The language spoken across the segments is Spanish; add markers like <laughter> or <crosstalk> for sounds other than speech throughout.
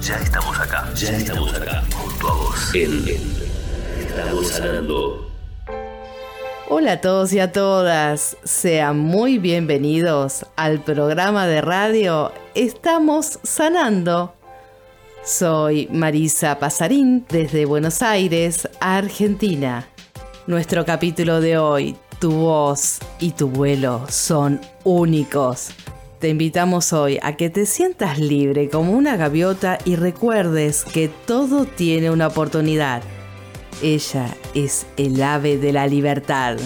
Ya estamos acá, ya estamos acá, junto a vos. En, Estamos sanando. Hola a todos y a todas, sean muy bienvenidos al programa de radio Estamos Sanando. Soy Marisa Pasarín desde Buenos Aires, Argentina. Nuestro capítulo de hoy, tu voz y tu vuelo son únicos. Te invitamos hoy a que te sientas libre como una gaviota y recuerdes que todo tiene una oportunidad. Ella es el ave de la libertad.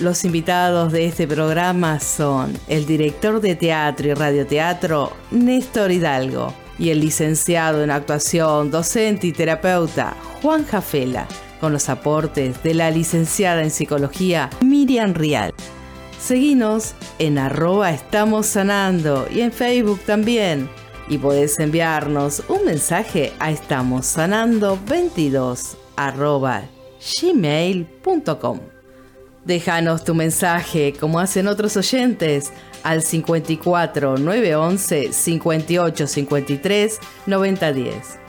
Los invitados de este programa son el director de teatro y radioteatro Néstor Hidalgo y el licenciado en actuación, docente y terapeuta Juan Jafela, con los aportes de la licenciada en psicología Miriam Rial. Seguinos en arroba estamos sanando y en Facebook también. Y podés enviarnos un mensaje a estamos sanando 22 arroba gmail.com. Déjanos tu mensaje como hacen otros oyentes al 54 911 58 53 9010.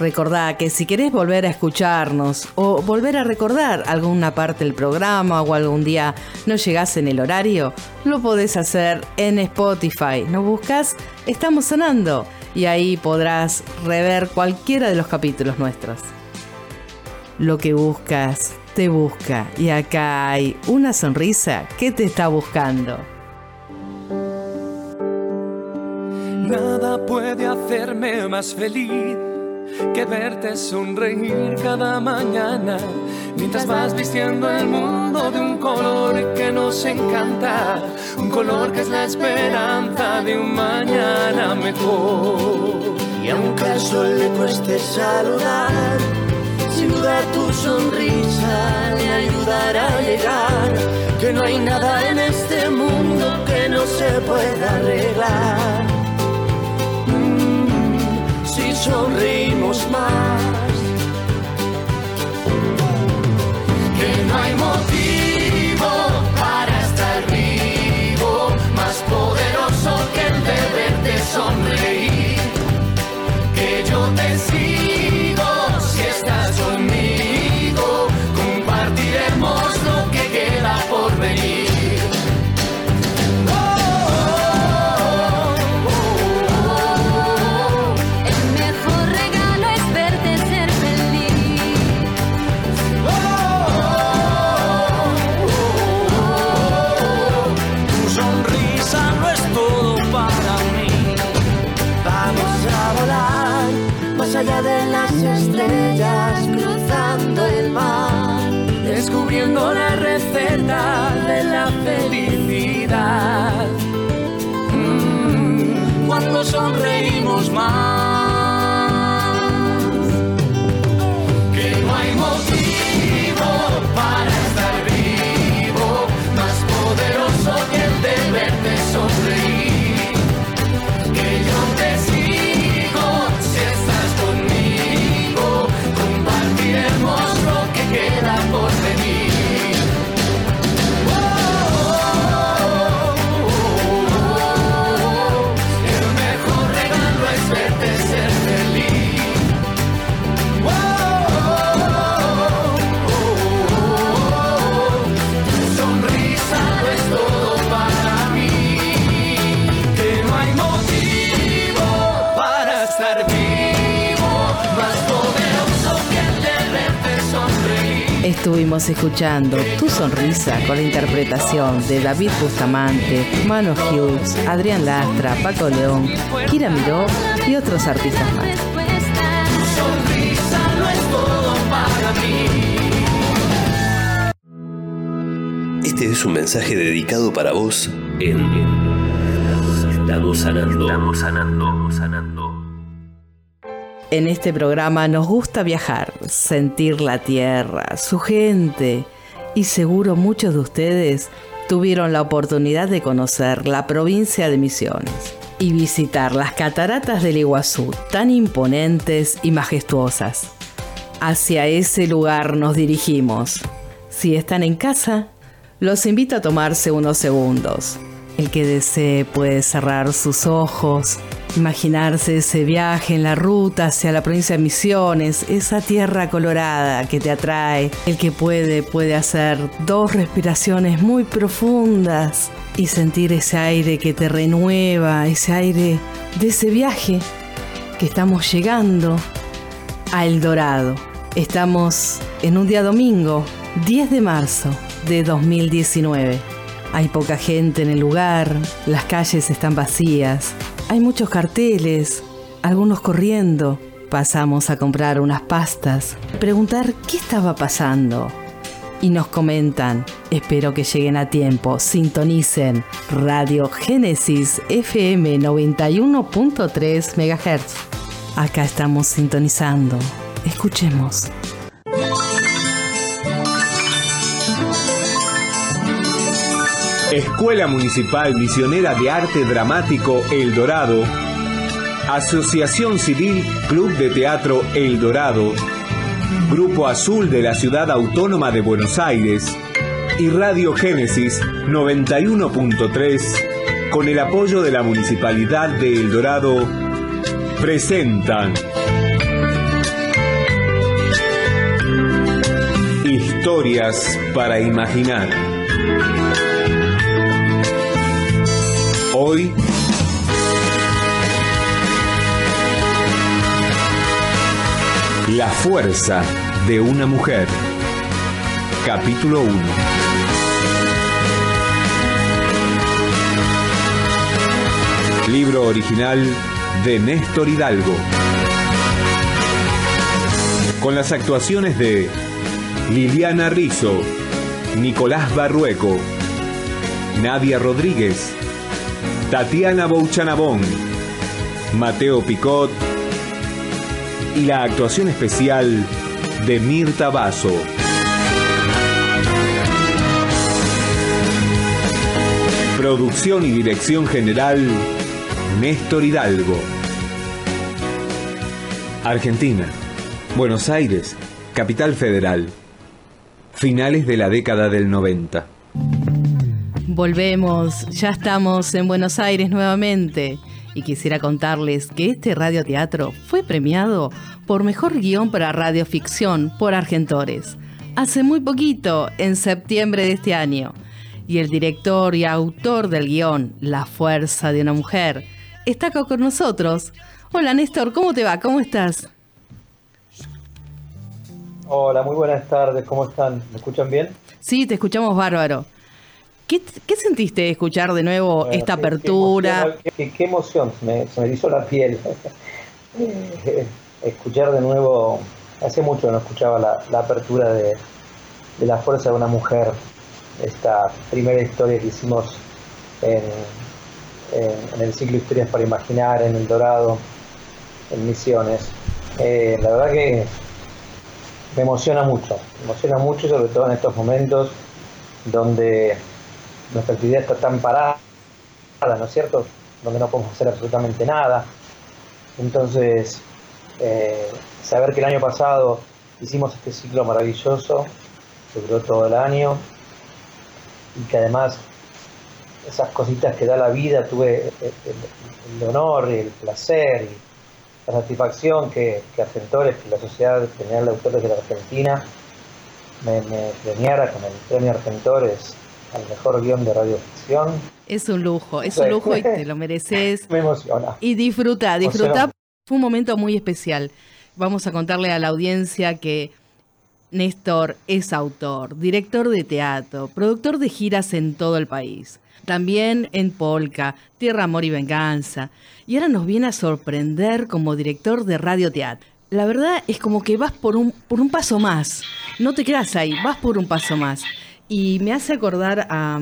Recordá que si querés volver a escucharnos o volver a recordar alguna parte del programa o algún día no llegás en el horario, lo podés hacer en Spotify. Nos buscas Estamos Sonando y ahí podrás rever cualquiera de los capítulos nuestros. Lo que buscas te busca y acá hay una sonrisa que te está buscando. Nada puede hacerme más feliz que verte sonreír cada mañana mientras vas vistiendo el mundo de un color que nos encanta, un color que es la esperanza de un mañana mejor. Y aunque al sol le cueste saludar, sin duda tu sonrisa le ayudará a llegar, que no hay nada en este mundo que no se pueda arreglar sonreímos más. Que no hay motivo sonreímos Estuvimos escuchando Tu Sonrisa con la interpretación de David Bustamante, Mano Hughes, Adrián Lastra, Paco León, Kira Miró y otros artistas más. Este es un mensaje dedicado para vos en Estamos sanando. Estamos sanando. Estamos sanando. En este programa nos gusta viajar, sentir la tierra, su gente y seguro muchos de ustedes tuvieron la oportunidad de conocer la provincia de Misiones y visitar las cataratas del Iguazú, tan imponentes y majestuosas. Hacia ese lugar nos dirigimos. Si están en casa, los invito a tomarse unos segundos. El que desee puede cerrar sus ojos, imaginarse ese viaje en la ruta hacia la provincia de Misiones, esa tierra colorada que te atrae. El que puede puede hacer dos respiraciones muy profundas y sentir ese aire que te renueva, ese aire de ese viaje que estamos llegando a El Dorado. Estamos en un día domingo, 10 de marzo de 2019. Hay poca gente en el lugar, las calles están vacías, hay muchos carteles, algunos corriendo. Pasamos a comprar unas pastas, preguntar qué estaba pasando. Y nos comentan, espero que lleguen a tiempo, sintonicen Radio Génesis FM 91.3 MHz. Acá estamos sintonizando. Escuchemos. Escuela Municipal Misionera de Arte Dramático El Dorado, Asociación Civil Club de Teatro El Dorado, Grupo Azul de la Ciudad Autónoma de Buenos Aires. Y Radio Génesis 91.3, con el apoyo de la Municipalidad de El Dorado, presentan Historias para Imaginar. Hoy, La fuerza de una mujer. Capítulo 1. Libro original de Néstor Hidalgo. Con las actuaciones de Liliana Rizzo, Nicolás Barrueco, Nadia Rodríguez, Tatiana Bouchanabón, Mateo Picot y la actuación especial de Mirta Basso. Producción y dirección general, Néstor Hidalgo. Argentina, Buenos Aires, Capital Federal. Finales de la década del 90. Volvemos, ya estamos en Buenos Aires nuevamente y quisiera contarles que este radioteatro fue premiado por Mejor Guión para Radioficción por Argentores hace muy poquito, en septiembre de este año. Y el director y autor del guion, La Fuerza de una Mujer, está acá con nosotros. Hola Néstor, ¿cómo te va? ¿Cómo estás? Hola, muy buenas tardes, ¿cómo están? ¿Me escuchan bien? Sí, te escuchamos bárbaro. ¿Qué, sentiste escuchar de nuevo esta apertura? Qué, emoción, me, se me hizo la piel. <laughs> Eh, escuchar de nuevo, hace mucho no escuchaba la, apertura de, La Fuerza de una Mujer, esta primera historia que hicimos en, el ciclo Historias para Imaginar, en El Dorado, en Misiones. Eh, la verdad que me emociona mucho, me emociona mucho, sobre todo en estos momentos donde nuestra actividad está tan parada, ¿no es cierto? Donde no podemos hacer absolutamente nada. Entonces, eh, saber que el año pasado hicimos este ciclo maravilloso, que duró todo el año, y que además esas cositas que da la vida, tuve el, honor y el placer y la satisfacción que, que Argentores, que la Sociedad General de Autores de la Argentina, me, me premiara con el premio Argentores al mejor guion de radioficción. Es un lujo, es un lujo y te lo <laughs> mereces. Me emociona. Y disfruta, disfruta. Fue un momento muy especial. Vamos a contarle a la audiencia que Néstor es autor, director de teatro, productor de giras en todo el país. También en Polka, Tierra, Amor y Venganza. Y ahora nos viene a sorprender como director de radioteatro. La verdad es como que vas por un, por un paso más. No te quedas ahí, vas por un paso más y me hace acordar a,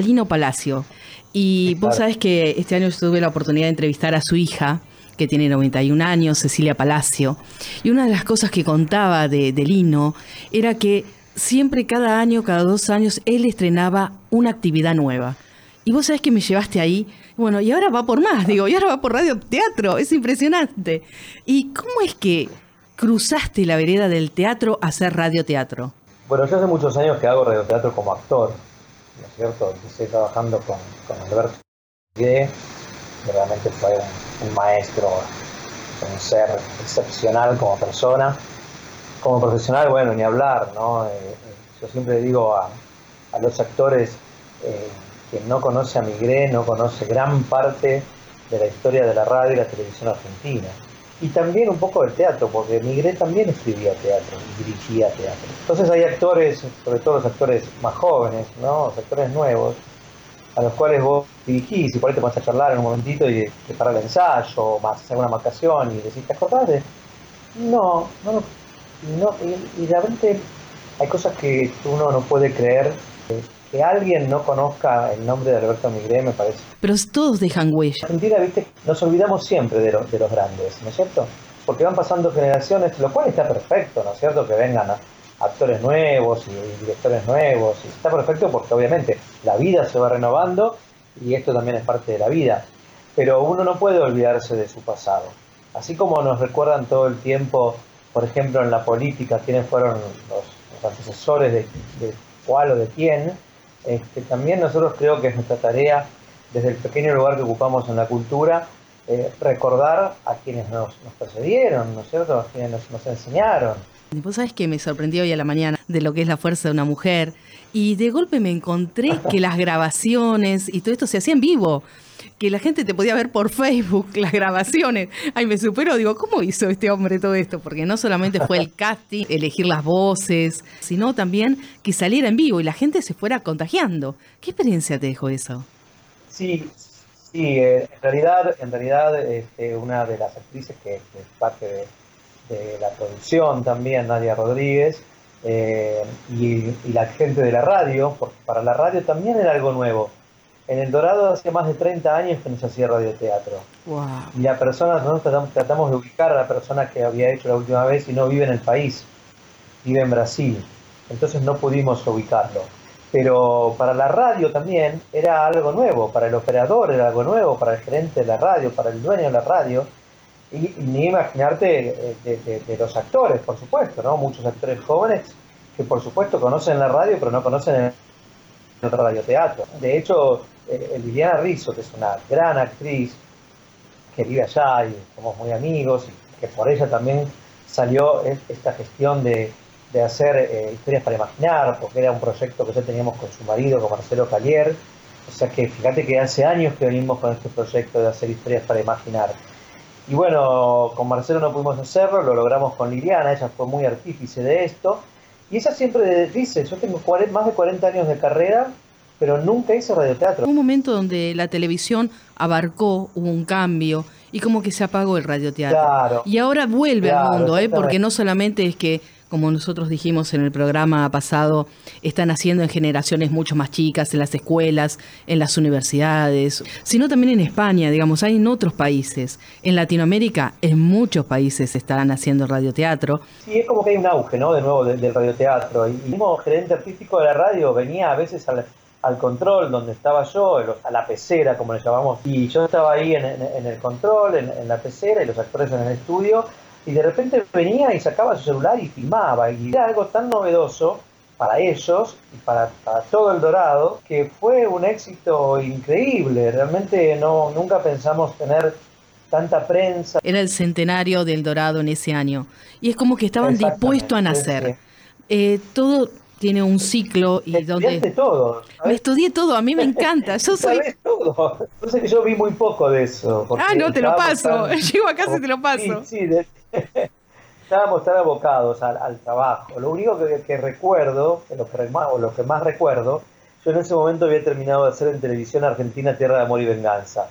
Lino Palacio. Y vos sabés que este año tuve la oportunidad de entrevistar a su hija, que tiene 91 años, Cecilia Palacio. Y una de las cosas que contaba de, de Lino era que siempre cada año, cada dos años, él estrenaba una actividad nueva. Y vos sabés que me llevaste ahí. Bueno, y ahora va por más, <laughs> digo, y ahora va por radio teatro. Es impresionante. ¿Y cómo es que cruzaste la vereda del teatro a hacer radioteatro? Bueno, yo hace muchos años que hago radioteatro como actor, ¿no es cierto? Estoy trabajando con, con Alberto Guide, realmente fue un, maestro, un ser excepcional como persona. Como profesional, bueno, ni hablar, ¿no? Eh, eh, yo siempre digo a, a los actores, eh, quien no conoce a Migré no conoce gran parte de la historia de la radio y la televisión argentina. Y también un poco del teatro, porque Migré también escribía teatro y dirigía teatro. Entonces hay actores, sobre todo los actores más jóvenes, ¿no? los actores nuevos, a los cuales vos dirigís y por ahí te vas a charlar en un momentito y te para el ensayo, o más hacer una marcación y decís, ¿te acordás de? No, no, no y, y realmente hay cosas que uno no puede creer que alguien no conozca el nombre de Alberto Migré me parece. Pero todos dejan huella. En Argentina, viste, nos olvidamos siempre de, los de los grandes, ¿no es cierto? Porque van pasando generaciones, lo cual está perfecto, ¿no es cierto? Que vengan actores nuevos y directores nuevos. Y está perfecto porque obviamente la vida se va renovando y esto también es parte de la vida. Pero uno no puede olvidarse de su pasado. Así como nos recuerdan todo el tiempo, por ejemplo, en la política, quiénes fueron los, los antecesores de, de cuál o de quién, este, también nosotros creo que es nuestra tarea, desde el pequeño lugar que ocupamos en la cultura, eh, recordar a quienes nos, nos, precedieron, ¿no es cierto? A quienes nos, nos enseñaron. Vos sabés que me sorprendió hoy a la mañana de lo que es la fuerza de una mujer y de golpe me encontré que las grabaciones y todo esto se hacía en vivo que la gente te podía ver por Facebook <laughs> las grabaciones. Ay, me supero, digo, ¿cómo hizo este hombre todo esto? Porque no solamente fue el <laughs> casting, elegir las voces, sino también que saliera en vivo y la gente se fuera contagiando. ¿Qué experiencia te dejó eso? Sí, sí, eh, en realidad, en realidad este, una de las actrices que, que es parte de, de, la producción también, Nadia Rodríguez, eh, y, y la gente de la radio, porque para la radio también era algo nuevo en El Dorado hace más de 30 años que no se hacía radioteatro. Wow. Y la persona, nosotros tratamos, de ubicar a la persona que había hecho la última vez y no vive en el país, vive en Brasil. Entonces no pudimos ubicarlo. Pero para la radio también era algo nuevo, para el operador era algo nuevo, para el gerente de la radio, para el dueño de la radio. Y, y ni imaginarte de, de, de, de, los actores, por supuesto, ¿no? Muchos actores jóvenes que por supuesto conocen la radio, pero no conocen el radioteatro. De hecho, eh, Liliana Rizzo, que es una gran actriz que vive allá y somos muy amigos, y que por ella también salió esta gestión de, de hacer eh, historias para imaginar, porque era un proyecto que ya teníamos con su marido, con Marcelo Calier. O sea que fíjate que hace años que venimos con este proyecto de hacer historias para imaginar. Y bueno, con Marcelo no pudimos hacerlo, lo logramos con Liliana, ella fue muy artífice de esto. Y ella siempre dice, yo tengo más de 40 años de carrera pero nunca hice radioteatro. Un momento donde la televisión abarcó, hubo un cambio y como que se apagó el radioteatro. Claro, y ahora vuelve claro, al mundo, ¿eh? porque no solamente es que, como nosotros dijimos en el programa pasado, están haciendo en generaciones mucho más chicas, en las escuelas, en las universidades, sino también en España, digamos, hay en otros países. En Latinoamérica, en muchos países están haciendo radioteatro. Sí, es como que hay un auge, ¿no? De nuevo del, del radioteatro. Y el mismo gerente artístico de la radio venía a veces a la al control donde estaba yo, a la pecera como le llamamos, y yo estaba ahí en, en, en el control, en, en, la pecera y los actores en el estudio, y de repente venía y sacaba su celular y filmaba, y era algo tan novedoso para ellos y para, para todo el Dorado, que fue un éxito increíble, realmente no, nunca pensamos tener tanta prensa. Era el centenario del Dorado en ese año, y es como que estaban dispuestos a nacer. Sí. Eh, todo tiene un ciclo y me donde todo. ¿sabes? Me estudié todo, a mí me <laughs> encanta. Yo soy ¿Sabes todo. Sé que yo vi muy poco de eso. Ah, no, te lo paso. Tan... <laughs> Llego a casa y te lo paso. Sí, sí de... <laughs> estábamos tan abocados al, al, trabajo. Lo único que, que recuerdo, lo que, o lo que más recuerdo, yo en ese momento había terminado de hacer en televisión Argentina Tierra de Amor y Venganza.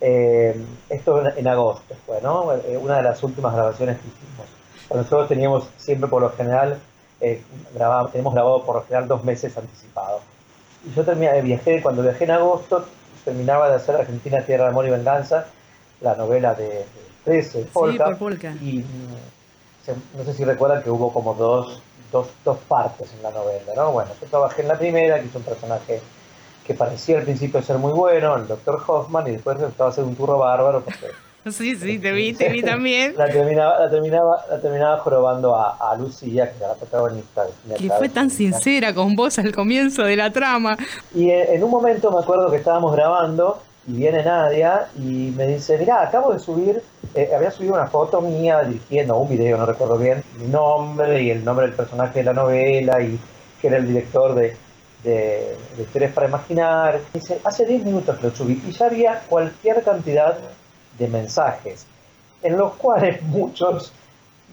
Eh, esto en, en, agosto fue, ¿no? Eh, una de las últimas grabaciones que hicimos. Nosotros teníamos siempre por lo general eh, grabado, tenemos grabado por lo general dos meses anticipado. Y yo terminé, viajé, cuando viajé en agosto, terminaba de hacer Argentina Tierra de Amor y Venganza, la novela de, 13, Polka. Y mm, no sé si recuerdan que hubo como dos, dos, dos partes en la novela, ¿no? Bueno, yo trabajé en la primera, que hizo un personaje que parecía al principio ser muy bueno, el doctor Hoffman, y después estaba haciendo un turro bárbaro porque Sí, sí, te vi, te vi <laughs> también. La terminaba, la terminaba, la terminaba jorobando a, a Lucía, que era la protagonista. Que fue tan sincera con vos al comienzo de la trama. Y en, un momento me acuerdo que estábamos grabando y viene Nadia y me dice, mirá, acabo de subir, eh, había subido una foto mía dirigiendo un video, no recuerdo bien, mi nombre y el nombre del personaje de la novela y que era el director de, de, de Historias para Imaginar. Dice, hace 10 minutos que lo subí y ya había cualquier cantidad de mensajes, en los cuales <laughs> muchos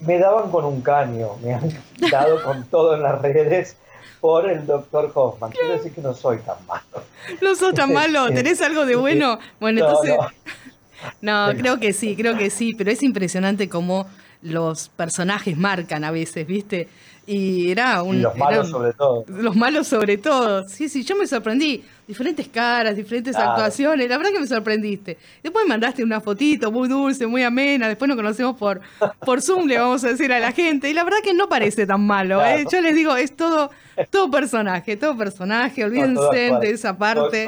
me daban con un caño, me han <laughs> dado con todo en las redes por el doctor Hoffman. Quiero decir que no soy tan malo. No sos tan <laughs> malo, tenés algo de bueno. Bueno, entonces... No, creo que sí, creo que sí, pero es impresionante cómo los personajes marcan a veces, ¿viste? Y era un. los malos sobre todo. Los malos sobre todo. Sí, sí, yo me sorprendí. Diferentes caras, diferentes actuaciones. La verdad que me sorprendiste. Después me mandaste una fotito muy dulce, muy amena. Después nos conocemos por, por Zoom, le vamos a decir a la gente. Y la verdad que no parece tan malo. ¿eh? Yo les digo, es todo, todo personaje, todo personaje. Olvídense de esa parte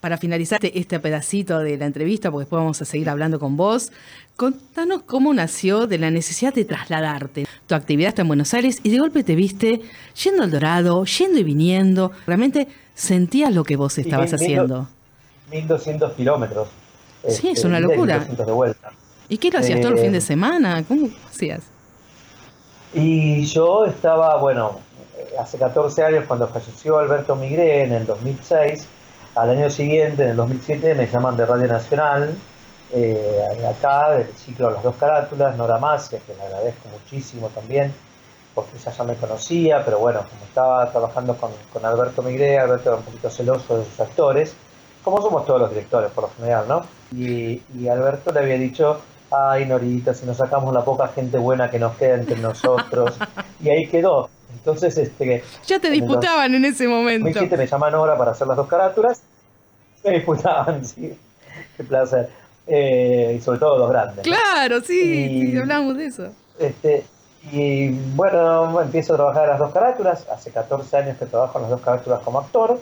para finalizar este, este pedacito de la entrevista, porque después vamos a seguir hablando con vos, contanos cómo nació de la necesidad de trasladarte. Tu actividad está en Buenos Aires y de golpe te viste yendo al Dorado, yendo y viniendo. Realmente sentías lo que vos estabas haciendo. 1200 kilómetros. Sí, es una este, locura. ¿Y qué lo hacías todo el fin de eh, semana? ¿Cómo hacías? Y yo estaba, bueno, hace 14 años cuando falleció Alberto Migré en el 2006, al año siguiente, en el 2007, me llaman de Radio Nacional, eh, acá, del ciclo Las dos carátulas, Nora Macia, que le agradezco muchísimo también, porque ella ya me conocía, pero bueno, como estaba trabajando con, Alberto Migré, Alberto era un poquito celoso de sus actores, como somos todos los directores por lo general, ¿no? Y, y Alberto le había dicho, ay Norita, si nos sacamos la poca gente buena que nos queda entre nosotros, <laughs> y ahí quedó. Entonces, este. Ya te disputaban en, ese momento. Me me llaman ahora para hacer las dos carátulas. Me disputaban, <laughs> sí. Qué placer. Eh, y sobre todo los grandes. Claro, sí, sí, hablamos de eso. Este, y bueno, empiezo a trabajar en las dos carátulas. Hace 14 años que trabajo en las dos carátulas como actor.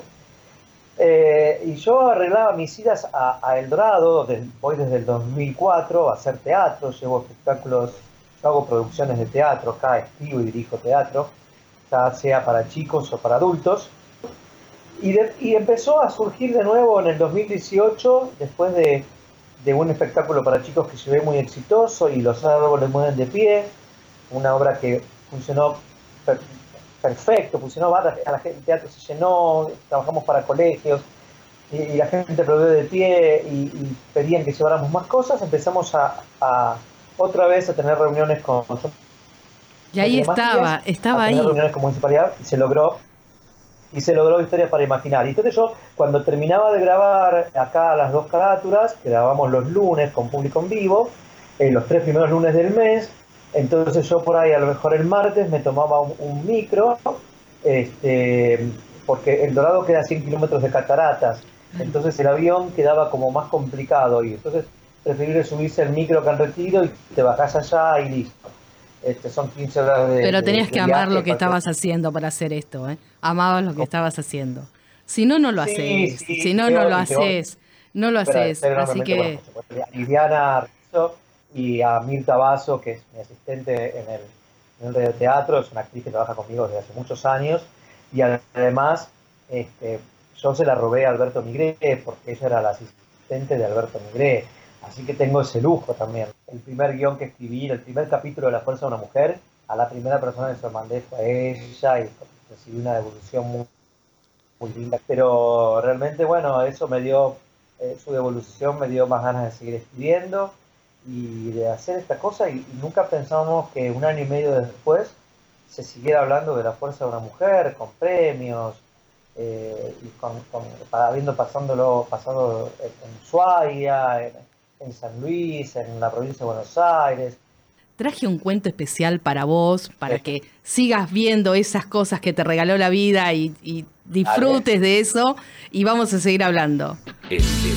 Eh, y yo arreglaba mis idas a, a El Dorado, voy desde el 2004 a hacer teatro, llevo espectáculos, yo hago producciones de teatro acá, escribo y dirijo teatro sea para chicos o para adultos. Y, y, empezó a surgir de nuevo en el 2018, después de, de, un espectáculo para chicos que se ve muy exitoso y los árboles mueven de pie, una obra que funcionó perfecto, funcionó, a la gente, el teatro se llenó, trabajamos para colegios y, la gente aplaudió de pie y, pedían que lleváramos más cosas, empezamos a, a otra vez a tener reuniones con y ahí estaba, estaba ahí. reuniones con municipalidad y se logró y se logró historias para imaginar. Y entonces yo, cuando terminaba de grabar acá las dos carátulas, que grabamos los lunes con público en vivo, en los tres primeros lunes del mes, entonces yo por ahí a lo mejor el martes me tomaba un, micro, este, porque el Dorado queda a 100 kilómetros de cataratas, entonces el avión quedaba como más complicado y entonces preferible subirse el micro que han retiro y te bajás allá y listo. Este, son 15 horas de. Pero tenías que amar lo que estabas haciendo para hacer esto, ¿eh? Amabas lo que estabas haciendo. Si no, no lo haces. si no, no lo haces. No lo haces. Así que. a Liliana y a Mirta Basso, que es mi asistente en el, en el teatro, es una actriz que trabaja conmigo desde hace muchos años. Y además, este, yo se la robé a Alberto Migré, porque ella era la asistente de Alberto Migré. Así que tengo ese lujo también. El primer guion que escribí, el primer capítulo de La Fuerza de una Mujer, a la primera persona que se lo mandé fue ella y recibí una devolución muy, muy linda. Pero realmente, bueno, eso me dio, eh, su devolución me dio más ganas de seguir escribiendo y de hacer esta cosa y, nunca pensamos que un año y medio después se siguiera hablando de la fuerza de una mujer con premios eh, y con, habiendo pasándolo pasado en, en Suaya, en San Luis, en la provincia de Buenos Aires. Traje un cuento especial para vos, para que sigas viendo esas cosas que te regaló la vida y, disfrutes de eso. Y vamos a seguir hablando. Este,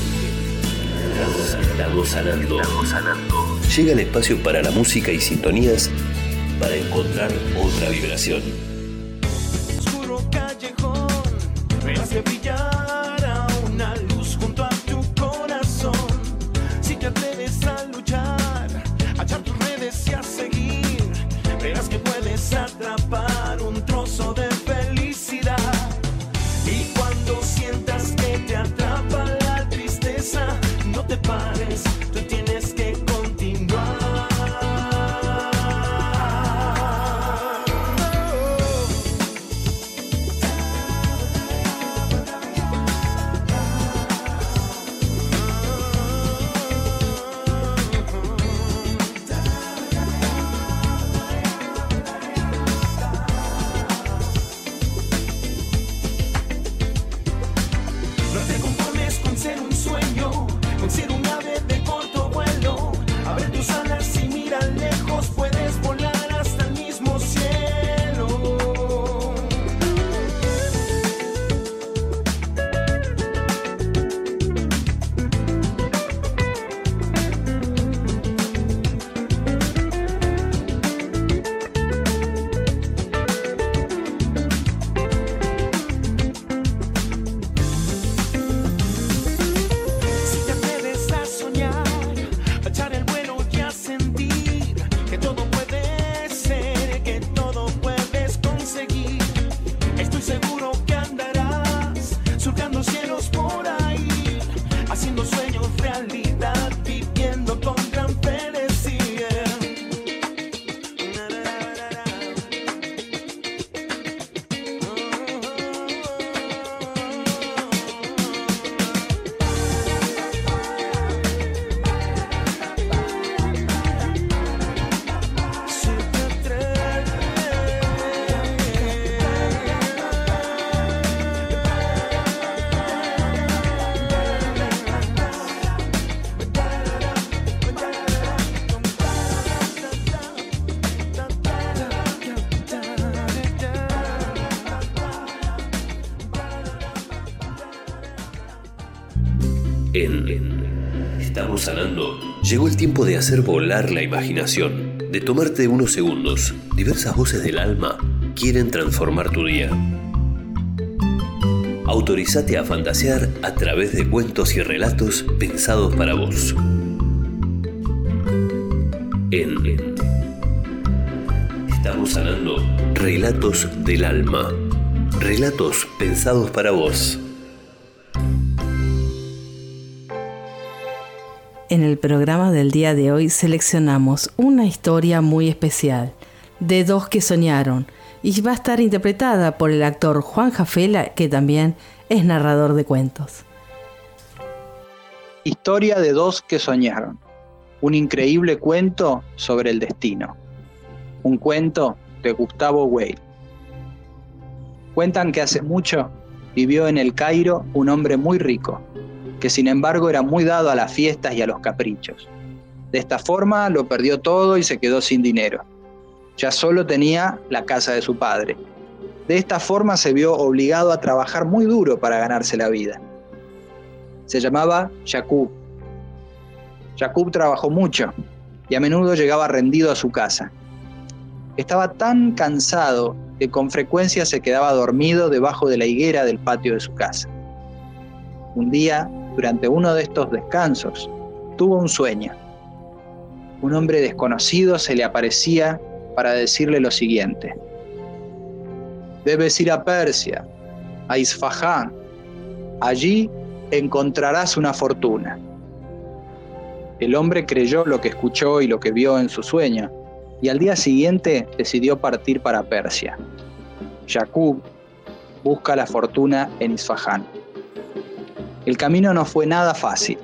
estamos sanando. Llega el espacio para la música y sintonías para encontrar otra vibración. Oscuro callejón, me hace brillar a seguir, verás que puedes atrapar un trozo de felicidad. Y cuando sientas que te atrapa la tristeza, no te pares, En, Estamos sanando. Llegó el tiempo de hacer volar la imaginación, de tomarte unos segundos. Diversas voces del alma quieren transformar tu día. Autorizate a fantasear a través de cuentos y relatos pensados para vos. En Estamos sanando relatos del alma. Relatos pensados para vos. En el programa del día de hoy seleccionamos una historia muy especial, de dos que soñaron, y va a estar interpretada por el actor Juan Jafela, que también es narrador de cuentos. Historia de dos que soñaron. Un increíble cuento sobre el destino. Un cuento de Gustavo Weil. Cuentan que hace mucho vivió en el Cairo un hombre muy rico, que sin embargo era muy dado a las fiestas y a los caprichos. De esta forma lo perdió todo y se quedó sin dinero. Ya solo tenía la casa de su padre. De esta forma se vio obligado a trabajar muy duro para ganarse la vida. Se llamaba Jacob. Jacob trabajó mucho y a menudo llegaba rendido a su casa. Estaba tan cansado que con frecuencia se quedaba dormido debajo de la higuera del patio de su casa. Un día, durante uno de estos descansos, tuvo un sueño. Un hombre desconocido se le aparecía para decirle lo siguiente. Debes ir a Persia, a Isfahán. Allí encontrarás una fortuna. El hombre creyó lo que escuchó y lo que vio en su sueño, y al día siguiente decidió partir para Persia. Jacob busca la fortuna en Isfahán. El camino no fue nada fácil.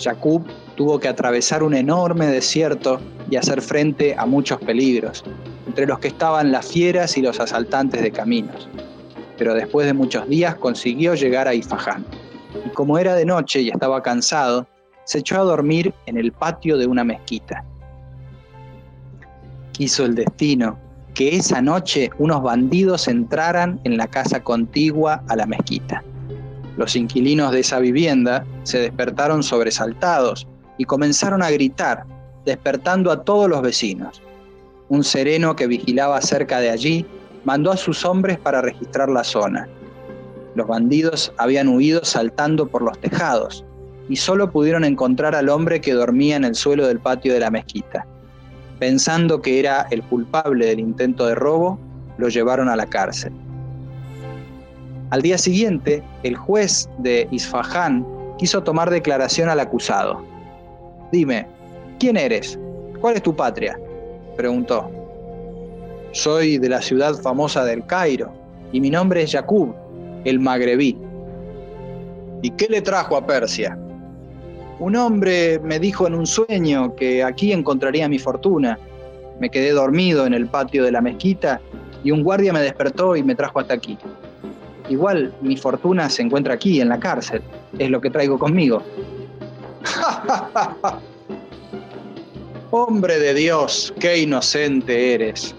Jacob tuvo que atravesar un enorme desierto y hacer frente a muchos peligros, entre los que estaban las fieras y los asaltantes de caminos. Pero después de muchos días consiguió llegar a Isfahán. Y como era de noche y estaba cansado, se echó a dormir en el patio de una mezquita. Quiso el destino que esa noche unos bandidos entraran en la casa contigua a la mezquita. Los inquilinos de esa vivienda se despertaron sobresaltados y comenzaron a gritar, despertando a todos los vecinos. Un sereno que vigilaba cerca de allí mandó a sus hombres para registrar la zona. Los bandidos habían huido saltando por los tejados y solo pudieron encontrar al hombre que dormía en el suelo del patio de la mezquita. Pensando que era el culpable del intento de robo, lo llevaron a la cárcel. Al día siguiente, el juez de Isfahan quiso tomar declaración al acusado. Dime, ¿quién eres? ¿Cuál es tu patria? preguntó. Soy de la ciudad famosa del Cairo y mi nombre es Yaqub, el magrebí. ¿Y qué le trajo a Persia? Un hombre me dijo en un sueño que aquí encontraría mi fortuna. Me quedé dormido en el patio de la mezquita y un guardia me despertó y me trajo hasta aquí. Igual mi fortuna se encuentra aquí, en la cárcel. Es lo que traigo conmigo. Hombre de Dios, qué inocente eres.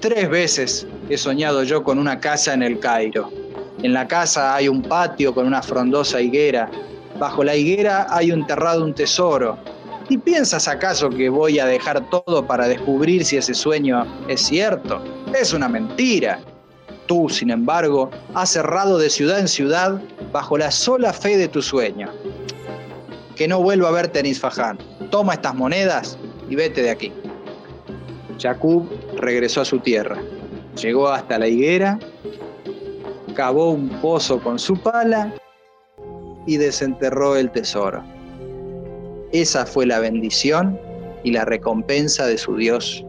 Tres veces he soñado yo con una casa en el Cairo. En la casa hay un patio con una frondosa higuera Bajo la higuera hay enterrado un tesoro. ¿Y piensas acaso que voy a dejar todo para descubrir si ese sueño es cierto? Es una mentira. Tú, sin embargo, has cerrado de ciudad en ciudad bajo la sola fe de tu sueño. Que no vuelva a verte en Isfahan. Toma estas monedas y vete de aquí. Jacob regresó a su tierra. Llegó hasta la higuera, cavó un pozo con su pala y desenterró el tesoro. Esa fue la bendición y la recompensa de su Dios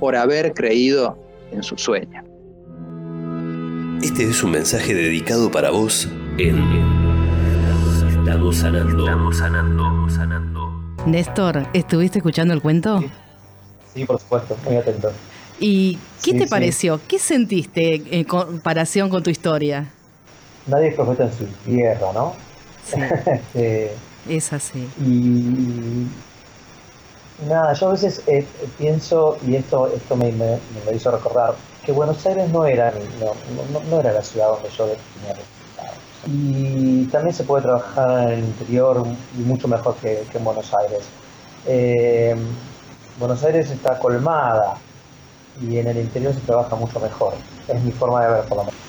por haber creído en su sueño. Este es un mensaje dedicado para vos en Estamos sanando, estamos sanando, sanando. Néstor, ¿estuviste escuchando el cuento? Sí, por supuesto, muy atento. ¿Y qué te pareció? ¿Qué sentiste en comparación con tu historia? Nadie es profeta en su tierra, ¿no? <laughs> Este, es así. Y nada, yo a veces eh, pienso, y esto, esto me, me, lo hizo recordar, que Buenos Aires no era, no, no, era la ciudad donde yo tenía resultados. Y también se puede trabajar en el interior y mucho mejor que, en Buenos Aires. Eh, Buenos Aires está colmada y en el interior se trabaja mucho mejor. Es mi forma de ver por lo menos.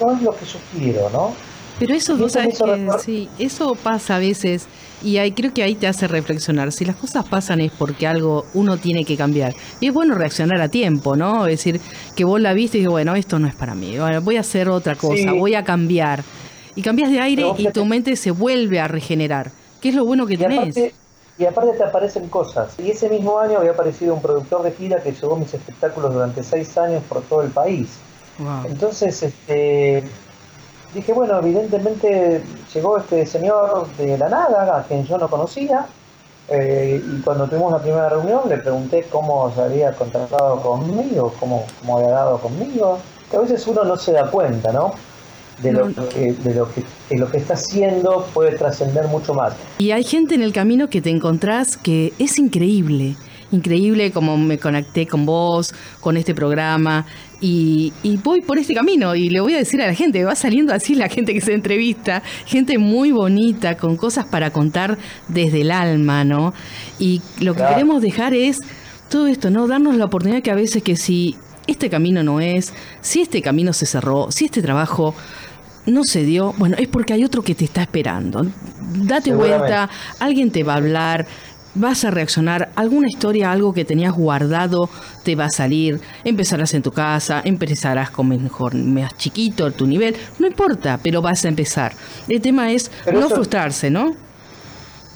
No es lo que yo quiero, ¿no? Pero eso, vos sabés que sí, eso pasa a veces y ahí, creo que ahí te hace reflexionar. Si las cosas pasan es porque algo uno tiene que cambiar. Y es bueno reaccionar a tiempo, ¿no? Es decir, que vos la viste y bueno, esto no es para mí, voy a hacer otra cosa, voy a cambiar. Y cambias de aire y tu mente se vuelve a regenerar, que es lo bueno que tenés. y aparte te aparecen cosas. Y ese mismo año había aparecido un productor de gira que llevó mis espectáculos durante seis años por todo el país. Entonces, este, dije, bueno, evidentemente llegó este señor de la nada, a quien yo no conocía, eh, y cuando tuvimos la primera reunión le pregunté cómo se había contratado conmigo, cómo, cómo había dado conmigo, que a veces uno no se da cuenta, ¿no? De lo, que, de lo que, lo que está haciendo puede trascender mucho más. Y hay gente en el camino que te encontrás que es increíble increíble como me conecté con vos, con este programa. Y, voy por este camino y le voy a decir a la gente, va saliendo así la gente que se entrevista, gente muy bonita, con cosas para contar desde el alma, ¿no? Y lo que queremos dejar es todo esto, ¿no? Darnos la oportunidad que a veces que si este camino no es, si este camino se cerró, si este trabajo no se dio, bueno, es porque hay otro que te está esperando. Date vuelta, alguien te va a hablar, vas a reaccionar, alguna historia, algo que tenías guardado te va a salir, empezarás en tu casa, empezarás con mejor, más chiquito tu nivel, no importa, pero vas a empezar. El tema es no frustrarse, ¿no?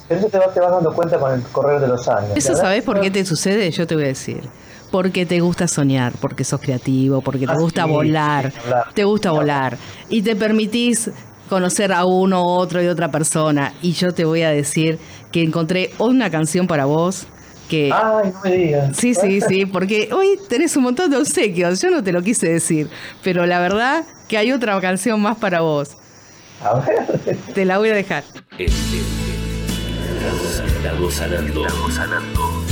Pero eso te vas, dando cuenta con el correr de los años. ¿Eso sabes por qué te sucede? Yo te voy a decir. Porque te gusta soñar, porque sos creativo, porque te ah, gusta volar, te gusta volar. Y te permitís conocer a uno, otro y otra persona. Y yo te voy a decir que encontré una canción para vos. Que... Ay, no me digas. Sí, sí, sí, porque hoy tenés un montón de obsequios. Yo no te lo quise decir, pero la verdad que hay otra canción más para vos. A ver. Te la voy a dejar. Estamos sanando.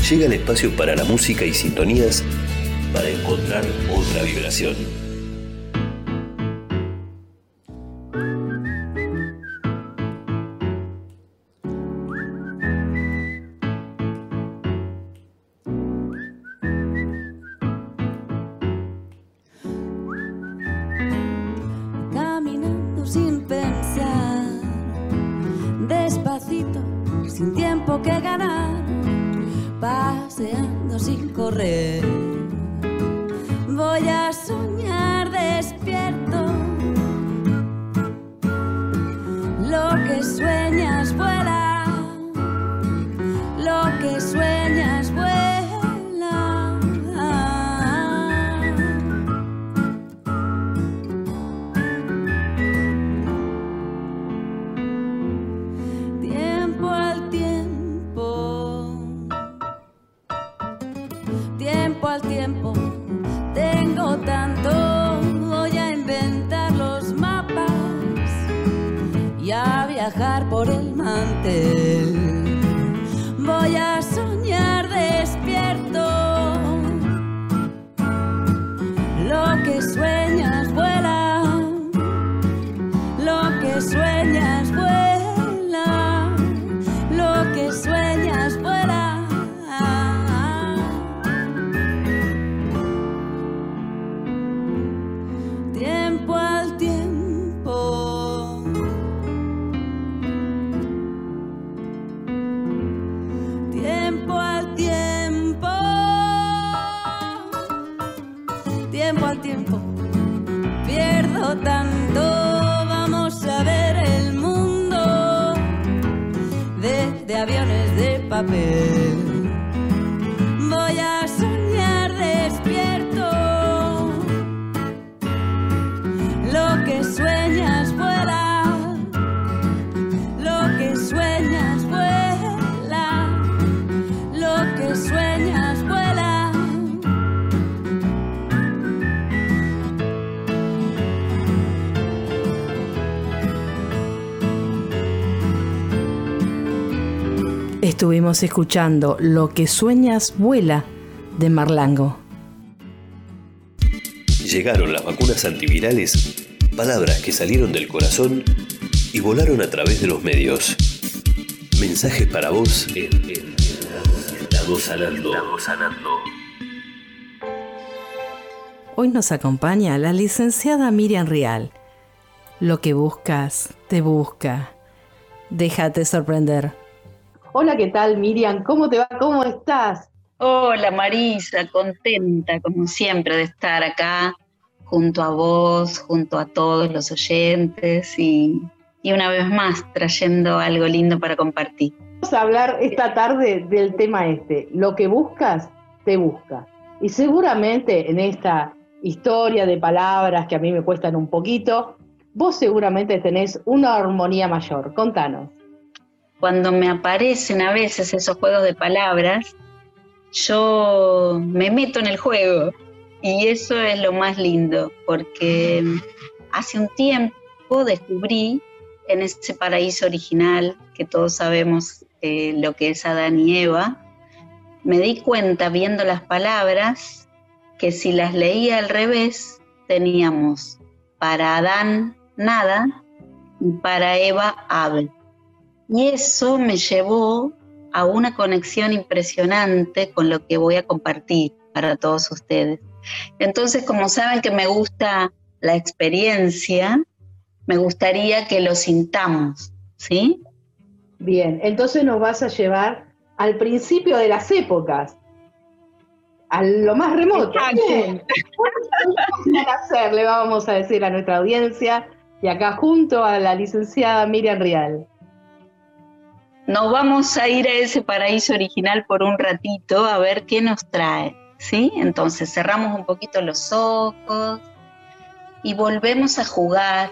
Llega el espacio para la música y sintonías para encontrar otra vibración. Papel. Estuvimos escuchando Lo que sueñas vuela de Marlango. Llegaron las vacunas antivirales, palabras que salieron del corazón y volaron a través de los medios. Mensajes para vos en, en Estamos sanando. Estamos sanando. Hoy nos acompaña la licenciada Miriam Rial. Lo que buscas, te busca. Déjate sorprender. Hola, ¿qué tal Miriam? ¿Cómo te va? ¿Cómo estás? Hola Marisa, contenta como siempre de estar acá junto a vos, junto a todos los oyentes y, y una vez más trayendo algo lindo para compartir. Vamos a hablar esta tarde del tema este. Lo que buscas, te busca. Y seguramente en esta historia de palabras que a mí me cuestan un poquito, vos seguramente tenés una armonía mayor. Contanos. Cuando me aparecen a veces esos juegos de palabras, yo me meto en el juego y eso es lo más lindo, porque hace un tiempo descubrí en ese paraíso original que todos sabemos eh, lo que es Adán y Eva, me di cuenta viendo las palabras que si las leía al revés teníamos para Adán nada y para Eva ave. Y eso me llevó a una conexión impresionante con lo que voy a compartir para todos ustedes. Entonces, como saben que me gusta la experiencia, me gustaría que lo sintamos, ¿sí? Bien, entonces nos vas a llevar al principio de las épocas, a lo más remoto. Bien. ¿Qué hacer? Le vamos a decir a nuestra audiencia y acá junto a la licenciada Miriam Rial. Nos vamos a ir a ese paraíso original por un ratito a ver qué nos trae, ¿sí? Entonces cerramos un poquito los ojos y volvemos a jugar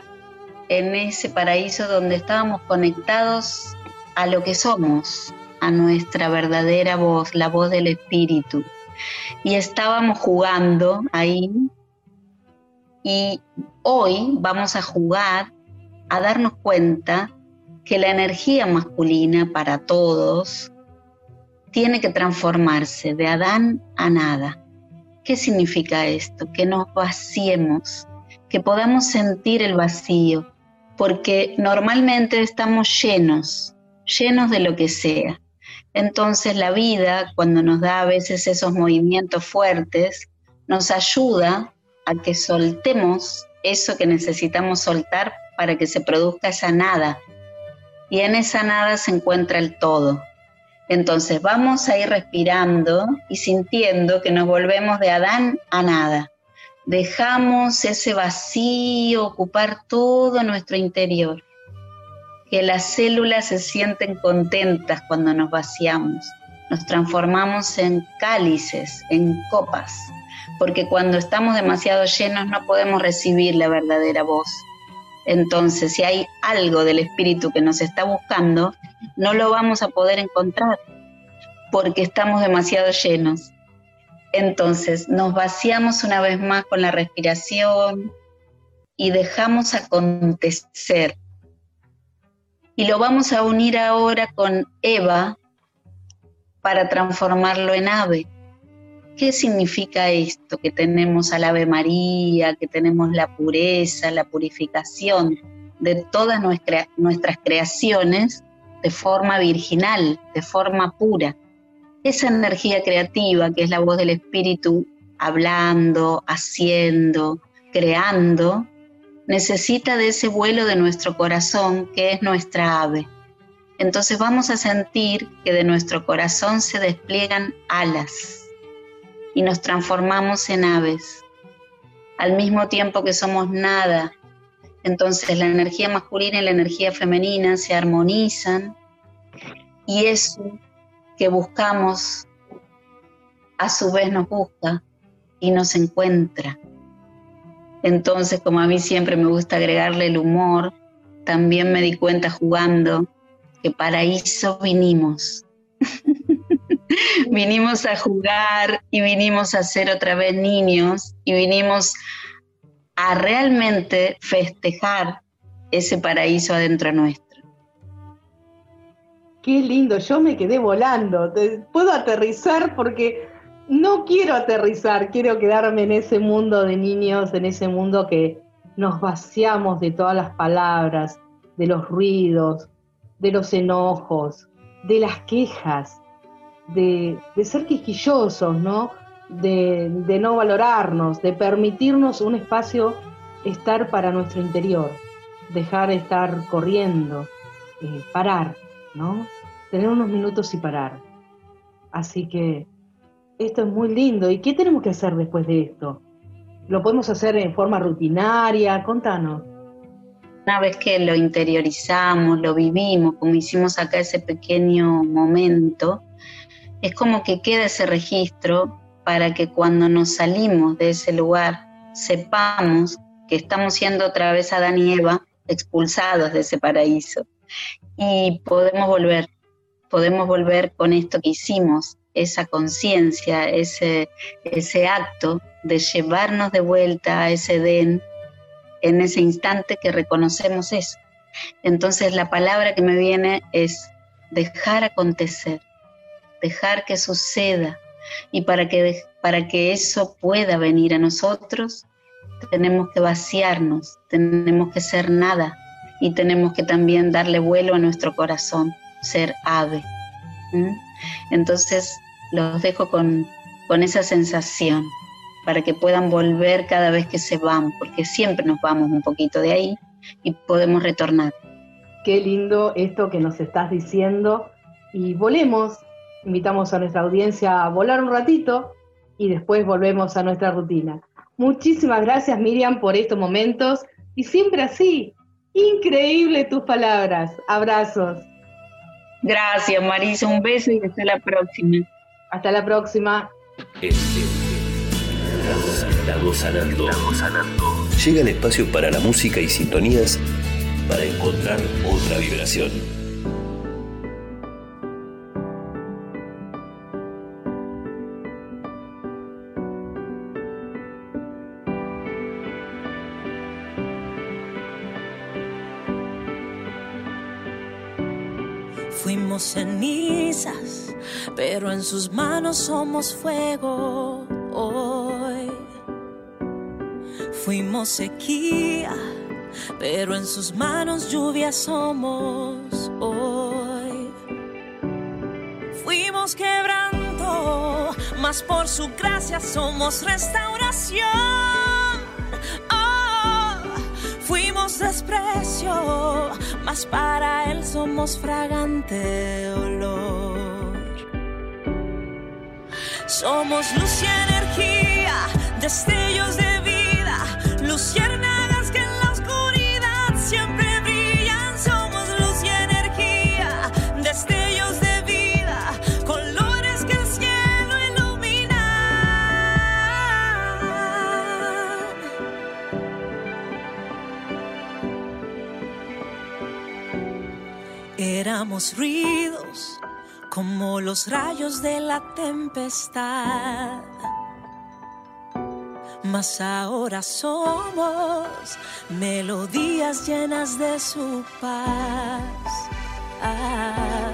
en ese paraíso donde estábamos conectados a lo que somos, a nuestra verdadera voz, la voz del espíritu. Y estábamos jugando ahí y hoy vamos a jugar a darnos cuenta que la energía masculina para todos tiene que transformarse de Adán a nada. ¿Qué significa esto? Que nos vaciemos, que podamos sentir el vacío, porque normalmente estamos llenos, llenos de lo que sea. Entonces la vida, cuando nos da a veces esos movimientos fuertes, nos ayuda a que soltemos eso que necesitamos soltar para que se produzca esa nada. Y en esa nada se encuentra el todo. Entonces vamos a ir respirando y sintiendo que nos volvemos de Adán a nada. Dejamos ese vacío ocupar todo nuestro interior. Que las células se sienten contentas cuando nos vaciamos. Nos transformamos en cálices, en copas, porque cuando estamos demasiado llenos no podemos recibir la verdadera voz. Entonces, si hay algo del espíritu que nos está buscando, no lo vamos a poder encontrar porque estamos demasiado llenos. Entonces, nos vaciamos una vez más con la respiración y dejamos acontecer. Y lo vamos a unir ahora con Eva para transformarlo en ave. ¿Qué significa esto? Que tenemos al Ave María, que tenemos la pureza, la purificación de todas nuestras creaciones de forma virginal, de forma pura. Esa energía creativa que es la voz del Espíritu hablando, haciendo, creando, necesita de ese vuelo de nuestro corazón que es nuestra ave. Entonces vamos a sentir que de nuestro corazón se despliegan alas y nos transformamos en aves. Al mismo tiempo que somos nada, entonces la energía masculina y la energía femenina se armonizan y eso que buscamos a su vez nos busca y nos encuentra. Entonces, como a mí siempre me gusta agregarle el humor, también me di cuenta jugando que para eso vinimos. Vinimos a jugar y vinimos a ser otra vez niños y vinimos a realmente festejar ese paraíso adentro nuestro. Qué lindo, yo me quedé volando. Puedo aterrizar porque no quiero aterrizar, quiero quedarme en ese mundo de niños, en ese mundo que nos vaciamos de todas las palabras, de los ruidos, de los enojos, de las quejas, de, ser quisquillosos, ¿no? De, no valorarnos, de permitirnos un espacio estar para nuestro interior, dejar de estar corriendo, eh, parar, ¿no? Tener unos minutos y parar. Así que esto es muy lindo. ¿Y qué tenemos que hacer después de esto? ¿Lo podemos hacer en forma rutinaria? Contanos. Una vez que lo interiorizamos, lo vivimos, como hicimos acá ese pequeño momento, es como que queda ese registro para que cuando nos salimos de ese lugar sepamos que estamos siendo otra vez Adán y Eva expulsados de ese paraíso. Y podemos volver, podemos volver con esto que hicimos, esa conciencia, ese, ese acto de llevarnos de vuelta a ese Edén en ese instante que reconocemos eso. Entonces la palabra que me viene es dejar acontecer dejar que suceda. Y para que, para que eso pueda venir a nosotros, tenemos que vaciarnos, tenemos que ser nada y tenemos que también darle vuelo a nuestro corazón, ser ave. Entonces los dejo con, con esa sensación para que puedan volver cada vez que se van, porque siempre nos vamos un poquito de ahí y podemos retornar. Qué lindo esto que nos estás diciendo y volemos invitamos a nuestra audiencia a volar un ratito y después volvemos a nuestra rutina. Muchísimas gracias Miriam por estos momentos y siempre así. Increíble tus palabras. Abrazos. Gracias Marisa, un beso y hasta la próxima. Hasta la próxima. Estamos sanando. sanando. Llega el espacio para la música y sintonías para encontrar otra vibración. Cenizas, pero en sus manos somos fuego hoy. Fuimos sequía, pero en sus manos lluvia somos hoy. Fuimos quebrando, mas por su gracia somos restauración. Desprecio, mas para él somos fragante olor. Somos luz y energía, destellos de vida, luciérnagas que Éramos ruidos como los rayos de la tempestad. Mas ahora somos melodías llenas de su paz. Ah,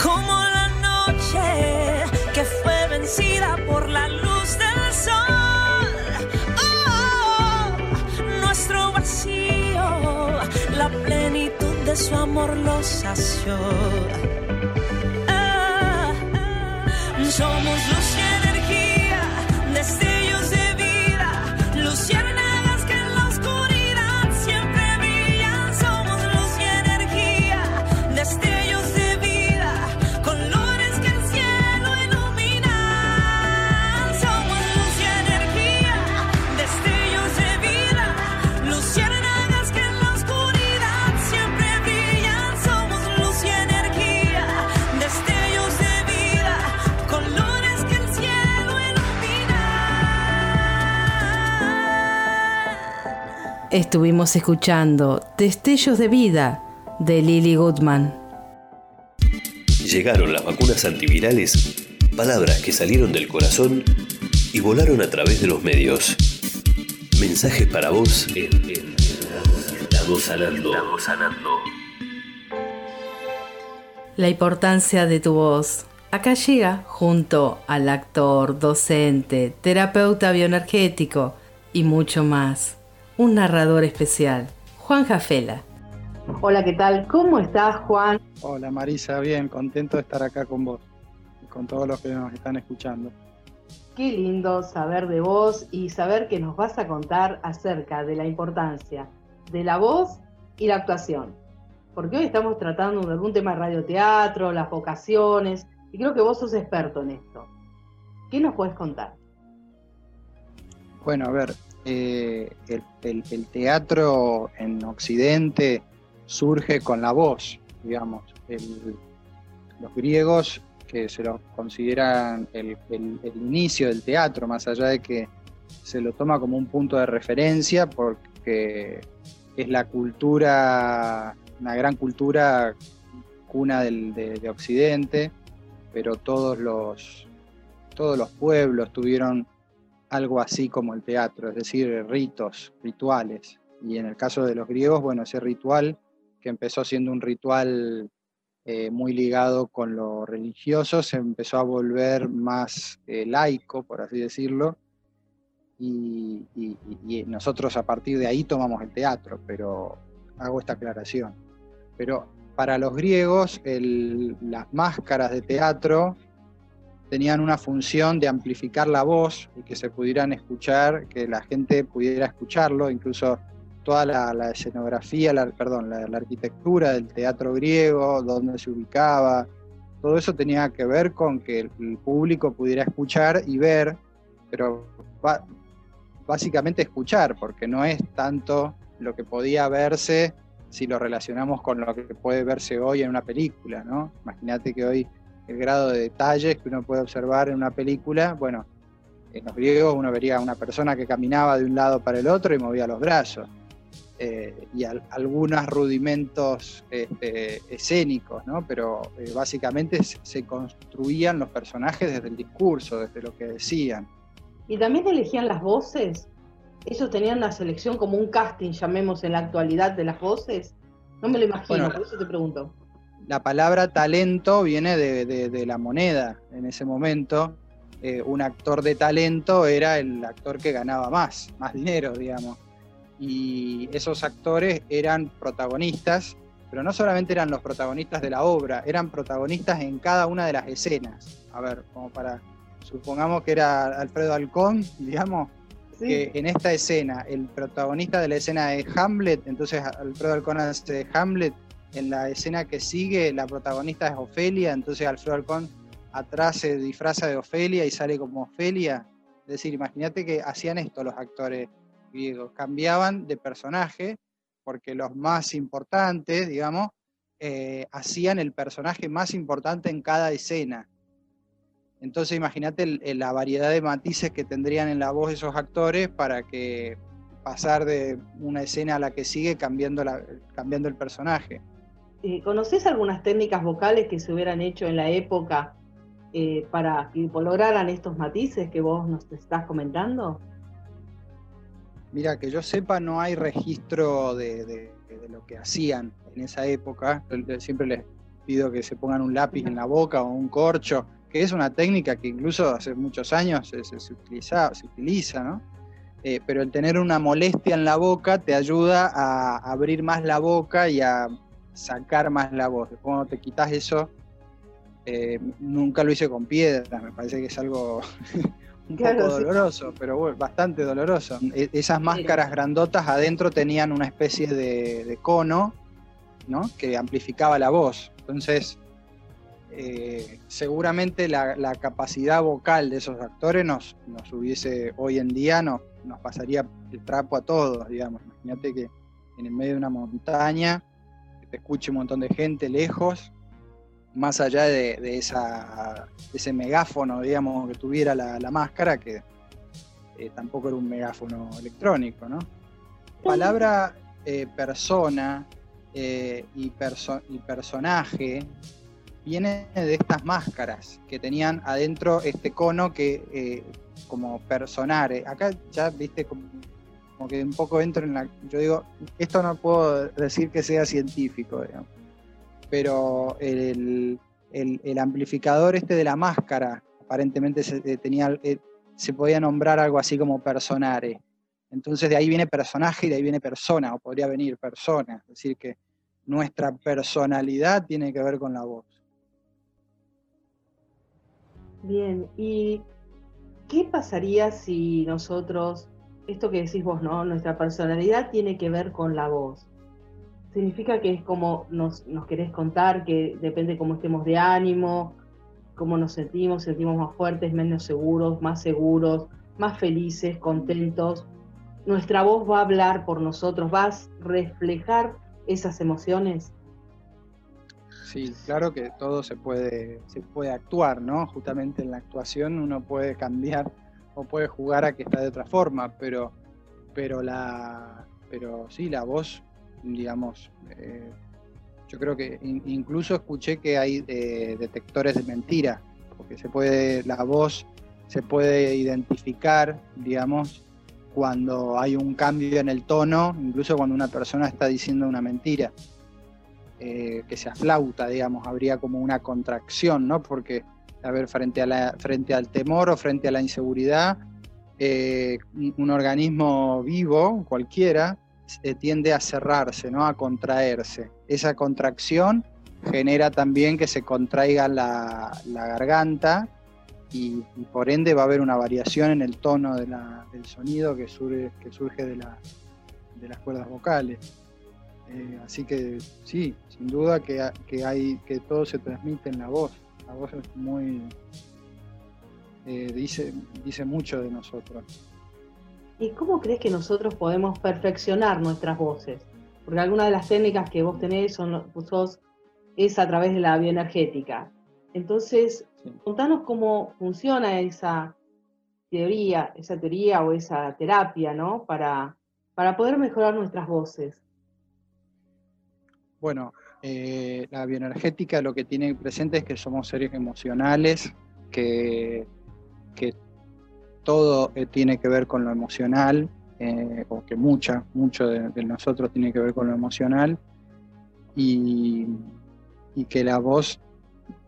como la noche que fue vencida por la luz su amor lo sació. Ah, somos luz Estuvimos escuchando Destellos de Vida de Lily Goodman. Llegaron las vacunas antivirales, palabras que salieron del corazón y volaron a través de los medios. Mensajes para vos en, en Estamos sanando. Estamos sanando. La importancia de tu voz. Acá llega junto al actor, docente, terapeuta bioenergético y mucho más. Un narrador especial, Juan Jafela. Hola, ¿qué tal? ¿Cómo estás, Juan? Hola Marisa, bien, contento de estar acá con vos y con todos los que nos están escuchando. Qué lindo saber de vos y saber que nos vas a contar acerca de la importancia de la voz y la actuación. Porque hoy estamos tratando de algún tema de radioteatro, las vocaciones, y creo que vos sos experto en esto. ¿Qué nos puedes contar? Bueno, a ver, eh, el, teatro en Occidente surge con la voz, digamos. El- los griegos, que se los consideran el inicio del teatro, más allá de que se lo toma como un punto de referencia, porque es la cultura, una gran cultura cuna del- de, de Occidente, pero todos los, todos los pueblos tuvieron algo así como el teatro, es decir, ritos, rituales. Y en el caso de los griegos, bueno, ese ritual que empezó siendo un ritual eh, muy ligado con lo religioso, se empezó a volver más eh, laico, por así decirlo, y, nosotros a partir de ahí tomamos el teatro, pero hago esta aclaración. Pero para los griegos, las máscaras de teatro tenían una función de amplificar la voz y que se pudieran escuchar, que la gente pudiera escucharlo, incluso toda la, escenografía, la, perdón, la, arquitectura del teatro griego, dónde se ubicaba, todo eso tenía que ver con que el, el público pudiera escuchar y ver, pero básicamente escuchar, porque no es tanto lo que podía verse si lo relacionamos con lo que puede verse hoy en una película, ¿no? Imagínate que hoy el grado de detalles que uno puede observar en una película, bueno, en los griegos uno vería a una persona que caminaba de un lado para el otro y movía los brazos. eh, y al- algunos rudimentos este, escénicos, ¿no? Pero eh, básicamente se, construían los personajes desde el discurso, desde lo que decían. ¿Y también elegían las voces? ¿Ellos tenían una selección como un casting, llamemos en la actualidad, de las voces? No me lo imagino, Bueno. por eso te pregunto. La palabra talento viene de, de- de la moneda en ese momento. Eh, un actor de talento era el actor que ganaba más, más dinero, digamos. Y esos actores eran protagonistas, pero no solamente eran los protagonistas de la obra, eran protagonistas en cada una de las escenas. A ver, como para, supongamos que era Alfredo Alcón, <laughs> digamos, que en esta escena, el protagonista de la escena es Hamlet, entonces Alfredo Alcón hace Hamlet, en la escena que sigue la protagonista es Ofelia, entonces Alfredo Alcón atrás se disfraza de Ofelia y sale como Ofelia. Es decir, imagínate que hacían esto los actores griegos, cambiaban de personaje porque los más importantes, digamos, eh, hacían el personaje más importante en cada escena. Entonces imagínate la variedad de matices que tendrían en la voz esos actores para que pasar de una escena a la que sigue cambiando el personaje. Eh, ¿Conoces algunas técnicas vocales que se hubieran hecho en la época eh, para que lograran estos matices que vos nos estás comentando? Mira, que yo sepa, no hay registro de, lo que hacían en esa época. Siempre les pido que se pongan un lápiz en la boca o un corcho, que es una técnica que incluso hace muchos años se, se utiliza, ¿no? Eh, pero el tener una molestia en la boca te ayuda a abrir más la boca y a sacar más la voz. Cuando te quitas eso, eh, nunca lo hice con piedra, me parece que es algo <laughs> un Claro, poco sí. doloroso, pero bueno, bastante doloroso. E- esas máscaras grandotas adentro tenían una especie de, de cono, ¿no? Que amplificaba la voz. Entonces, eh, seguramente la, la capacidad vocal de esos actores nos, nos hubiese, hoy en día, nos, nos pasaría el trapo a todos, digamos. Imagínate que en el medio de una montaña, escuche un montón de gente lejos, más allá de, esa, ese megáfono, digamos, que tuviera la, máscara, que eh, tampoco era un megáfono electrónico, ¿no? Palabra eh, persona eh, y, perso- y personaje viene de estas máscaras que tenían adentro este cono que como personare. Acá ya viste como, como que un poco entro en la. Yo digo, esto no puedo decir que sea científico, pero el, el- el amplificador este de la máscara aparentemente se, eh, tenía, eh, se podía nombrar algo así como personare. Entonces de ahí viene personaje y de ahí viene persona, o podría venir persona. Es decir, que nuestra personalidad tiene que ver con la voz. Bien, ¿y qué pasaría si nosotros, esto que decís vos, ¿no? Nuestra personalidad tiene que ver con la voz. Significa que es como nos, nos querés contar, que depende cómo estemos de ánimo, cómo nos sentimos, sentimos más fuertes, menos seguros, más seguros, más felices, contentos. Nuestra voz va a hablar por nosotros, va a reflejar esas emociones. Sí, claro que todo se puede, se puede actuar, ¿no? Justamente en la actuación uno puede cambiar o puede jugar a que está de otra forma, pero, pero la, pero sí, la voz, digamos, eh, yo creo que in- incluso escuché que hay eh, detectores de mentira, porque se puede, la voz se puede identificar, digamos, cuando hay un cambio en el tono, incluso cuando una persona está diciendo una mentira eh, que se aflauta, digamos, habría como una contracción, ¿no? Porque, a ver, frente, a la, frente al temor o frente a la inseguridad, eh, un, organismo vivo, cualquiera, eh, tiende a cerrarse, ¿no? A contraerse. Esa contracción genera también que se contraiga la, garganta y, por ende va a haber una variación en el tono del sonido que surge, que surge de, de las cuerdas vocales. Eh, así que sí, sin duda que, que hay que todo se transmite en la voz. La voz es muy eh, dice dice mucho de nosotros. ¿Y cómo crees que nosotros podemos perfeccionar nuestras voces? Porque algunas de las técnicas que vos tenés son, vos sos- es a través de la bioenergética. Entonces, contanos cómo funciona esa teoría, esa teoría o esa terapia, ¿no? Para, para poder mejorar nuestras voces. Bueno, eh, la bioenergética lo que tiene presente es que somos seres emocionales, que, que todo eh, tiene que ver con lo emocional, eh, o que mucha, mucho de, nosotros tiene que ver con lo emocional, y, y que la voz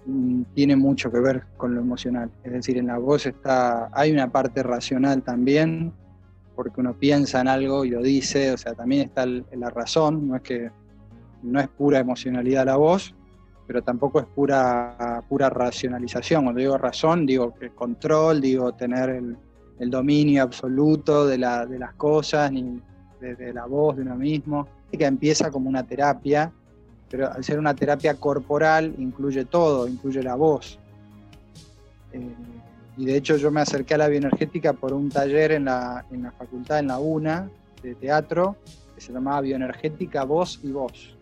mm, tiene mucho que ver con lo emocional. Es decir, en la voz está, hay una parte racional también, porque uno piensa en algo y lo dice, o sea, también está la razón, no es que no es pura emocionalidad la voz, pero tampoco es pura, pura racionalización. Cuando digo razón, digo que control, digo tener el, el dominio absoluto de, la- de las cosas, ni de, de la voz de uno mismo. Que empieza como una terapia, pero al ser una terapia corporal incluye todo, incluye la voz. Eh, y de hecho yo me acerqué a la bioenergética por un taller en la, en la facultad, en la UNA, de teatro, que se llamaba Bioenergética Voz y Voz,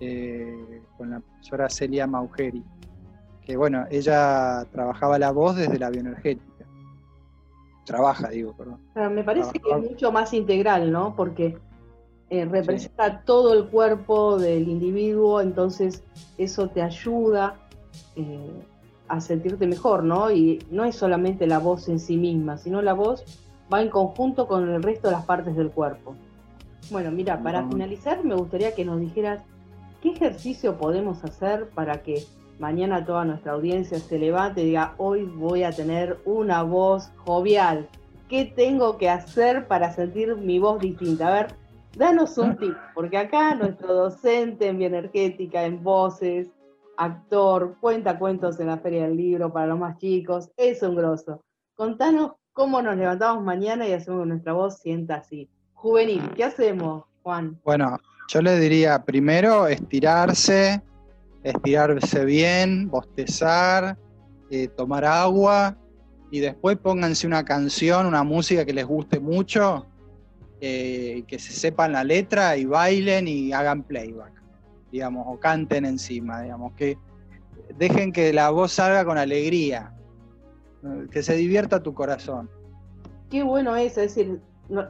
eh, con la profesora Celia Maugeri, que bueno, ella trabajaba la voz desde la bioenergética. Trabaja, digo, perdón. Me parece que es mucho más integral, ¿no? Porque eh, representa todo el cuerpo del individuo, entonces eso te ayuda eh, a sentirte mejor, ¿no? Y no es solamente la voz en sí misma, sino la voz va en conjunto con el resto de las partes del cuerpo. Bueno, mira, para Ujú. finalizar me gustaría que nos dijeras qué ejercicio podemos hacer para que mañana toda nuestra audiencia se levante y diga, hoy voy a tener una voz jovial. ¿Qué tengo que hacer para sentir mi voz distinta? A ver, danos un tip, porque acá nuestro docente en bioenergética, en voces, actor, cuenta cuentos en la Feria del Libro para los más chicos, es un grosso. Contanos cómo nos levantamos mañana y hacemos que nuestra voz sienta así. Juvenil, ¿qué hacemos, Juan? Bueno, yo le diría primero estirarse, estirarse bien, bostezar, eh, tomar agua y después pónganse una canción, una música que les guste mucho, eh, que se sepan la letra y bailen y hagan playback, digamos, o canten encima, digamos, que dejen que la voz salga con alegría, que se divierta tu corazón. Qué bueno eso, es decir,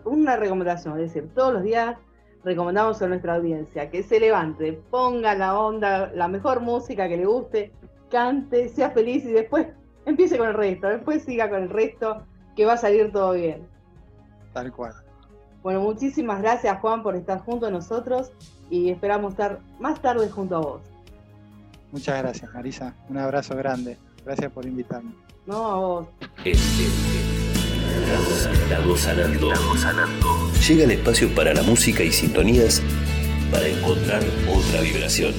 una recomendación, es decir, todos los días recomendamos a nuestra audiencia que se levante, ponga la onda, la mejor música que le guste, cante, sea feliz y después empiece con el resto, después siga con el resto, que va a salir todo bien. Tal cual. Bueno, muchísimas gracias Juan por estar junto a nosotros y esperamos estar más tarde junto a vos. Muchas gracias, Marisa. Un abrazo grande. Gracias por invitarme. No, a vos. Estamos sanando. Llega el espacio para la música y sintonías para encontrar otra vibración.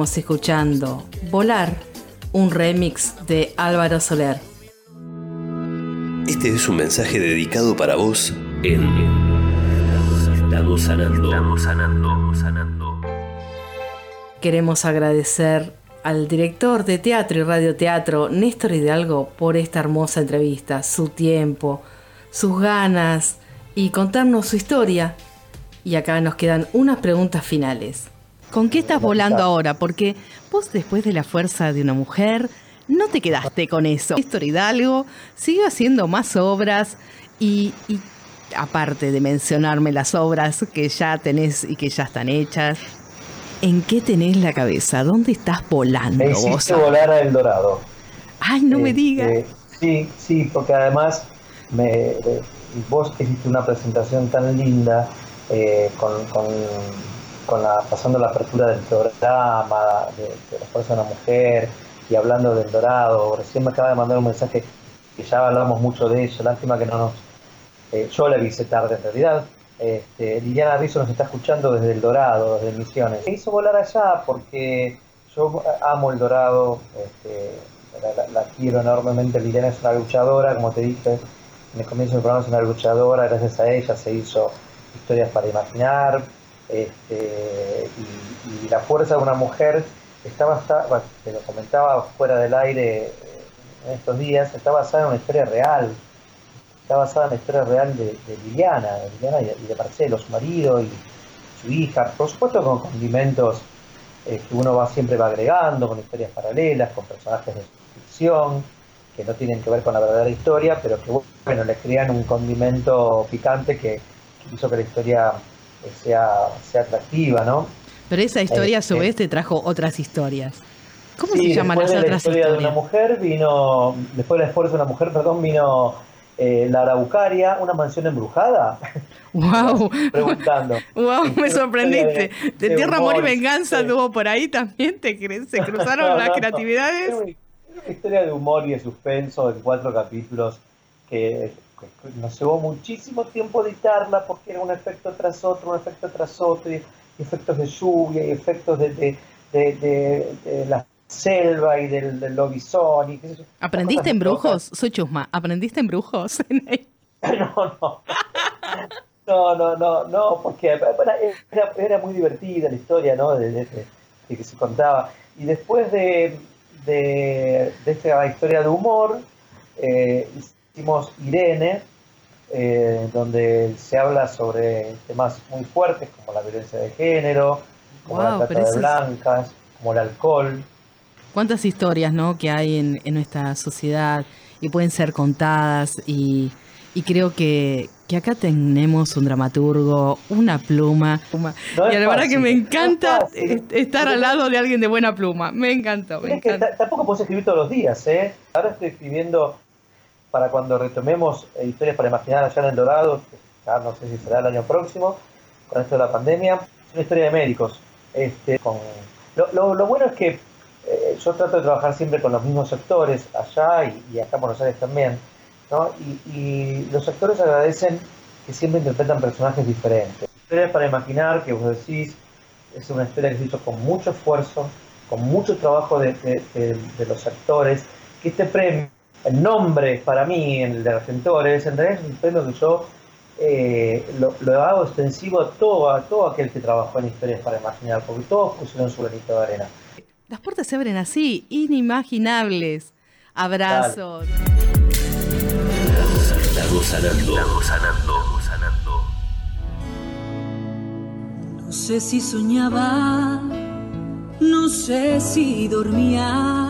Estuvimos escuchando Volar, un remix de Álvaro Soler. Este es un mensaje dedicado para vos en Estamos sanando. Estamos sanando. Estamos sanando. Queremos agradecer al director de teatro y radioteatro, Néstor Hidalgo, por esta hermosa entrevista, su tiempo, sus ganas y contarnos su historia. Y acá nos quedan unas preguntas finales. ¿Con qué estás volando ahora? Porque vos después de la fuerza de una mujer, no te quedaste con eso. Néstor Hidalgo sigue haciendo más obras y, y aparte de mencionarme las obras que ya tenés y que ya están hechas, ¿en qué tenés la cabeza? ¿Dónde estás volando Me vos? volar a Eldorado. Ay, no me Este, digas. Sí, sí, porque además me, eh, vos hiciste una presentación tan linda eh, con, con, con la, pasando la apertura del programa, de, la fuerza de una mujer y hablando del dorado. Recién me acaba de mandar un mensaje que ya hablamos mucho de eso, lástima que no nos... eh, yo la hice tarde en realidad. Este, Liliana Rizzo nos está escuchando desde El Dorado, desde Misiones. Me hizo volar allá porque yo amo El Dorado, este, la- la quiero enormemente. Liliana es una luchadora, como te dije en el comienzo del programa, es una luchadora. Gracias a ella se hizo Historias para Imaginar. Este, y, La Fuerza de una Mujer está basada, te lo comentaba fuera del aire eh, en estos días, está basada en una historia real. Está basada en la historia real de, de Liliana, de Liliana y de, y de Marcelo, su marido y su hija. Por supuesto con condimentos eh, que uno va siempre va agregando, con historias paralelas, con personajes de ficción, que no tienen que ver con la verdadera historia, pero que bueno, le crean un condimento picante que, que hizo que la historia eh, sea, sea atractiva, ¿no? Pero esa historia a su Eh, vez te trajo otras historias. ¿Cómo Sí, se llaman las de la otras historia de una historias? mujer vino, después del esfuerzo de una mujer, perdón, vino eh, la Araucaria, una mansión embrujada, <laughs> ¡Wow! <laughs> preguntando. ¡Wow! Me sorprendiste. De, de Tierra, Amor y Venganza sí. anduvo por ahí también. ¿Te? Se <laughs> cruzaron No, las no. creatividades. Una, historia de humor y de suspenso en cuatro capítulos que nos llevó muchísimo tiempo editarla porque era un efecto tras otro, un efecto tras otro, y, efectos de lluvia, y efectos de, de, de- la selva y del, del lobizón. Y qué sé yo. ¿Aprendiste en brujos? Soy chusma. ¿Aprendiste en brujos? <laughs> <laughs> No, no. No, no, no, no, porque era, era muy divertida la historia, ¿no? De, de- de- de que se contaba. Y después de, de, de esta historia de humor, eh, hicimos Irene, eh, donde se habla sobre temas muy fuertes como la violencia de género, como Wow, la trata de es- blancas, como el alcohol. ¿Cuántas historias ¿no? que hay en, en nuestra sociedad y pueden ser contadas? Y, y creo que, que acá tenemos un dramaturgo, una pluma. No y la verdad que me no es encanta estar al lado de alguien de buena pluma. Me encantó, me encanta. ta- tampoco puedes escribir todos los días, ¿eh? Ahora estoy escribiendo para cuando retomemos historias para imaginar allá en El Dorado, ya no sé si será el año próximo, con esto de la pandemia. Es una historia de médicos. Este, con... lo, bueno es que eh, yo trato de trabajar siempre con los mismos sectores, allá y, y acá en Buenos Aires también, ¿no? Y, los actores agradecen que siempre interpretan personajes diferentes. Historias para imaginar, que vos decís, es una historia que se hizo con mucho esfuerzo, con mucho trabajo de- de los actores, que este premio, el nombre para mí, el de Argentores, en realidad es un premio que yo eh, lo, lo hago extensivo a todo, a todo aquel que trabajó en historias para imaginar, porque todos pusieron su granito de arena. Las puertas se abren así, inimaginables. Abrazos. Estamos sanando. Estamos sanando. sanando. No sé si soñaba, no sé si dormía.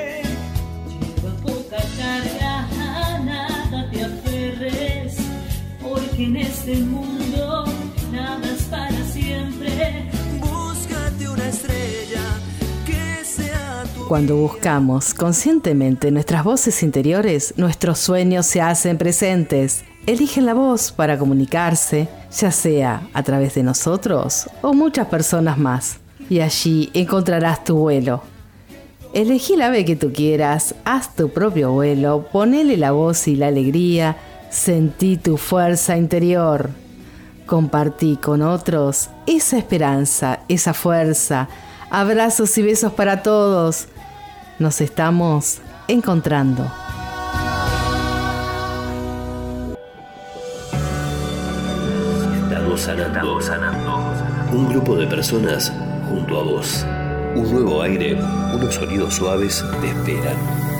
En este mundo nada es para siempre. Búscate una estrella que sea tu Cuando buscamos conscientemente nuestras voces interiores, nuestros sueños se hacen presentes. Eligen la voz para comunicarse, ya sea a través de nosotros o muchas personas más. Y allí encontrarás tu vuelo. Elegí la ave que tú quieras, haz tu propio vuelo, ponele la voz y la alegría, sentí tu fuerza interior. Compartí con otros esa esperanza, esa fuerza. Abrazos y besos para todos. Nos estamos encontrando. Estamos sanando. sanando. Un grupo de personas junto a vos. Un nuevo aire, unos sonidos suaves te esperan.